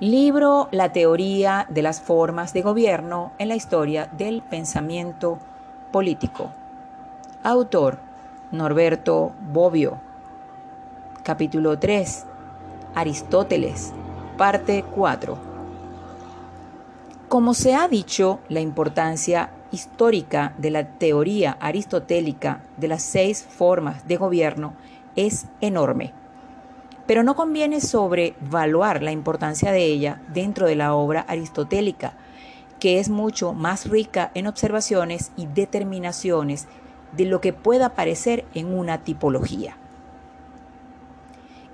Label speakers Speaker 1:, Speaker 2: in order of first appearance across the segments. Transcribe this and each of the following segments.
Speaker 1: Libro La teoría de las formas de gobierno en la historia del pensamiento político. Autor Norberto Bobbio. Capítulo 3. Aristóteles. Parte 4. Como se ha dicho, la importancia histórica de la teoría aristotélica de las seis formas de gobierno es enorme pero no conviene sobrevaluar la importancia de ella dentro de la obra aristotélica, que es mucho más rica en observaciones y determinaciones de lo que pueda parecer en una tipología.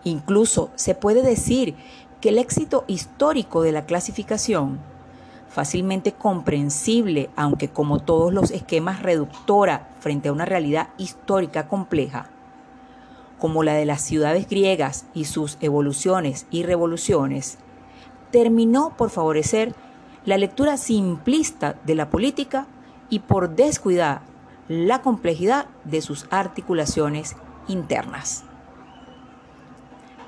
Speaker 1: Incluso se puede decir que el éxito histórico de la clasificación, fácilmente comprensible, aunque como todos los esquemas reductora frente a una realidad histórica compleja, como la de las ciudades griegas y sus evoluciones y revoluciones, terminó por favorecer la lectura simplista de la política y por descuidar la complejidad de sus articulaciones internas.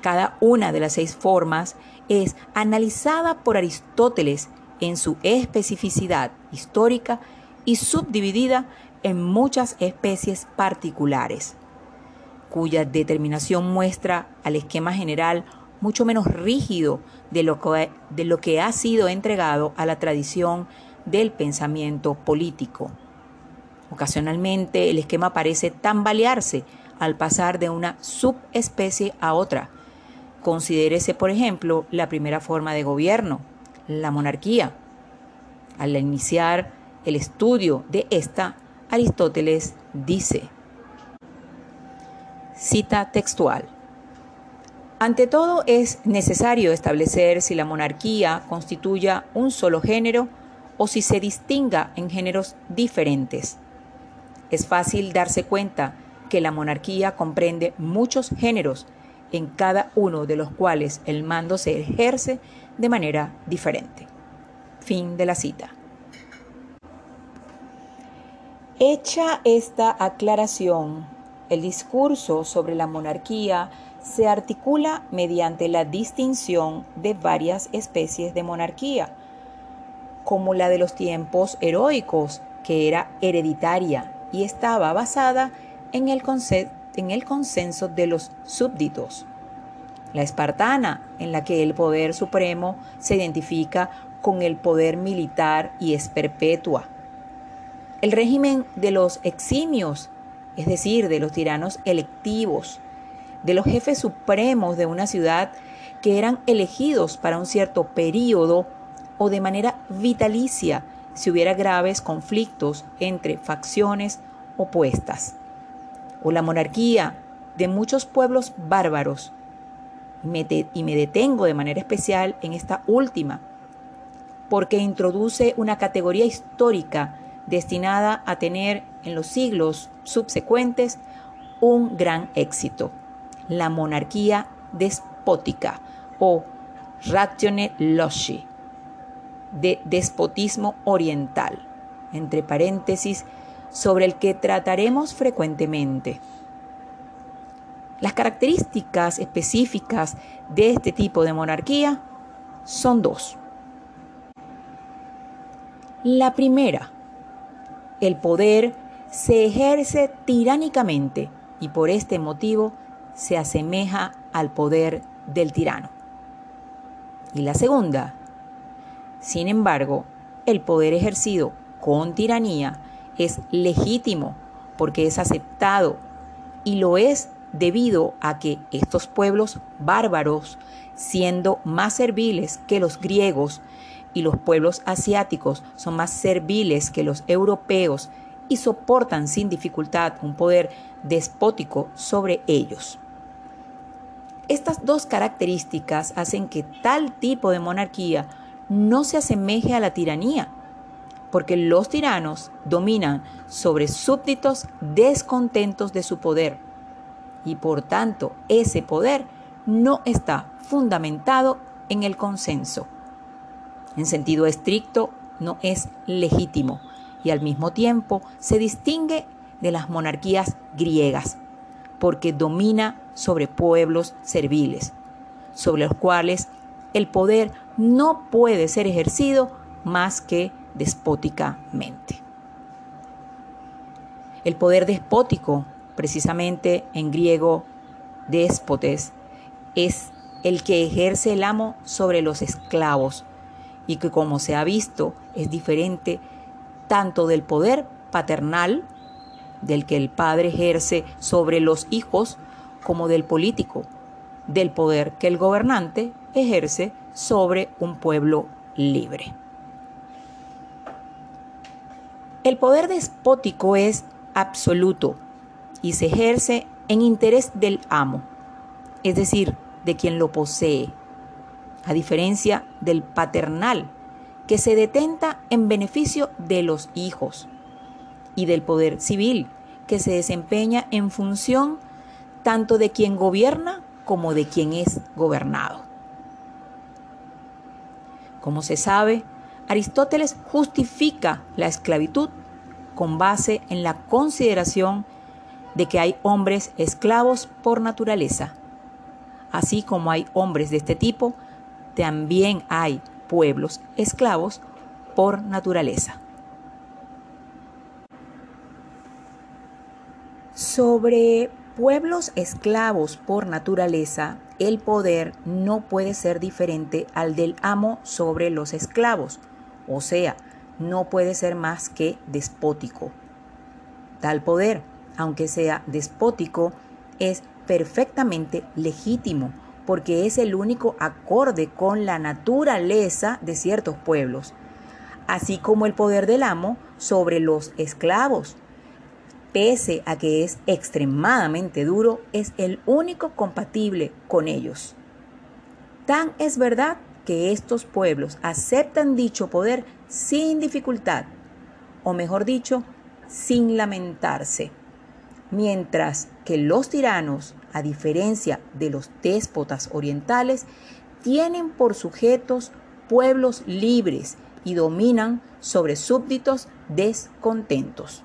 Speaker 1: Cada una de las seis formas es analizada por Aristóteles en su especificidad histórica y subdividida en muchas especies particulares cuya determinación muestra al esquema general mucho menos rígido de lo, que, de lo que ha sido entregado a la tradición del pensamiento político. Ocasionalmente el esquema parece tambalearse al pasar de una subespecie a otra. Considérese, por ejemplo, la primera forma de gobierno, la monarquía. Al iniciar el estudio de esta, Aristóteles dice, Cita textual. Ante todo es necesario establecer si la monarquía constituya un solo género o si se distinga en géneros diferentes. Es fácil darse cuenta que la monarquía comprende muchos géneros, en cada uno de los cuales el mando se ejerce de manera diferente. Fin de la cita. Hecha esta aclaración, el discurso sobre la monarquía se articula mediante la distinción de varias especies de monarquía, como la de los tiempos heroicos, que era hereditaria y estaba basada en el, en el consenso de los súbditos. La espartana, en la que el poder supremo se identifica con el poder militar y es perpetua. El régimen de los eximios, es decir, de los tiranos electivos, de los jefes supremos de una ciudad que eran elegidos para un cierto periodo o de manera vitalicia si hubiera graves conflictos entre facciones opuestas, o la monarquía de muchos pueblos bárbaros. y me detengo de manera especial en esta última, porque introduce una categoría histórica destinada a tener en los siglos subsecuentes un gran éxito, la monarquía despótica o ratione loshi, de despotismo oriental, entre paréntesis, sobre el que trataremos frecuentemente. Las características específicas de este tipo de monarquía son dos. La primera, el poder se ejerce tiránicamente y por este motivo se asemeja al poder del tirano. Y la segunda, sin embargo, el poder ejercido con tiranía es legítimo porque es aceptado y lo es debido a que estos pueblos bárbaros, siendo más serviles que los griegos y los pueblos asiáticos son más serviles que los europeos y soportan sin dificultad un poder despótico sobre ellos. Estas dos características hacen que tal tipo de monarquía no se asemeje a la tiranía, porque los tiranos dominan sobre súbditos descontentos de su poder y por tanto ese poder no está fundamentado en el consenso. En sentido estricto, no es legítimo y al mismo tiempo se distingue de las monarquías griegas, porque domina sobre pueblos serviles, sobre los cuales el poder no puede ser ejercido más que despóticamente. El poder despótico, precisamente en griego déspotes, es el que ejerce el amo sobre los esclavos y que como se ha visto es diferente tanto del poder paternal, del que el padre ejerce sobre los hijos, como del político, del poder que el gobernante ejerce sobre un pueblo libre. El poder despótico es absoluto y se ejerce en interés del amo, es decir, de quien lo posee, a diferencia del paternal, que se detenta en beneficio de los hijos, y del poder civil, que se desempeña en función tanto de quien gobierna como de quien es gobernado. Como se sabe, Aristóteles justifica la esclavitud con base en la consideración de que hay hombres esclavos por naturaleza. Así como hay hombres de este tipo, también hay pueblos esclavos por naturaleza. Sobre pueblos esclavos por naturaleza, el poder no puede ser diferente al del amo sobre los esclavos, o sea, no puede ser más que despótico. Tal poder, aunque sea despótico, es perfectamente legítimo porque es el único acorde con la naturaleza de ciertos pueblos, así como el poder del amo sobre los esclavos. Pese a que es extremadamente duro, es el único compatible con ellos. Tan es verdad que estos pueblos aceptan dicho poder sin dificultad, o mejor dicho, sin lamentarse, mientras que los tiranos a diferencia de los déspotas orientales, tienen por sujetos pueblos libres y dominan sobre súbditos descontentos.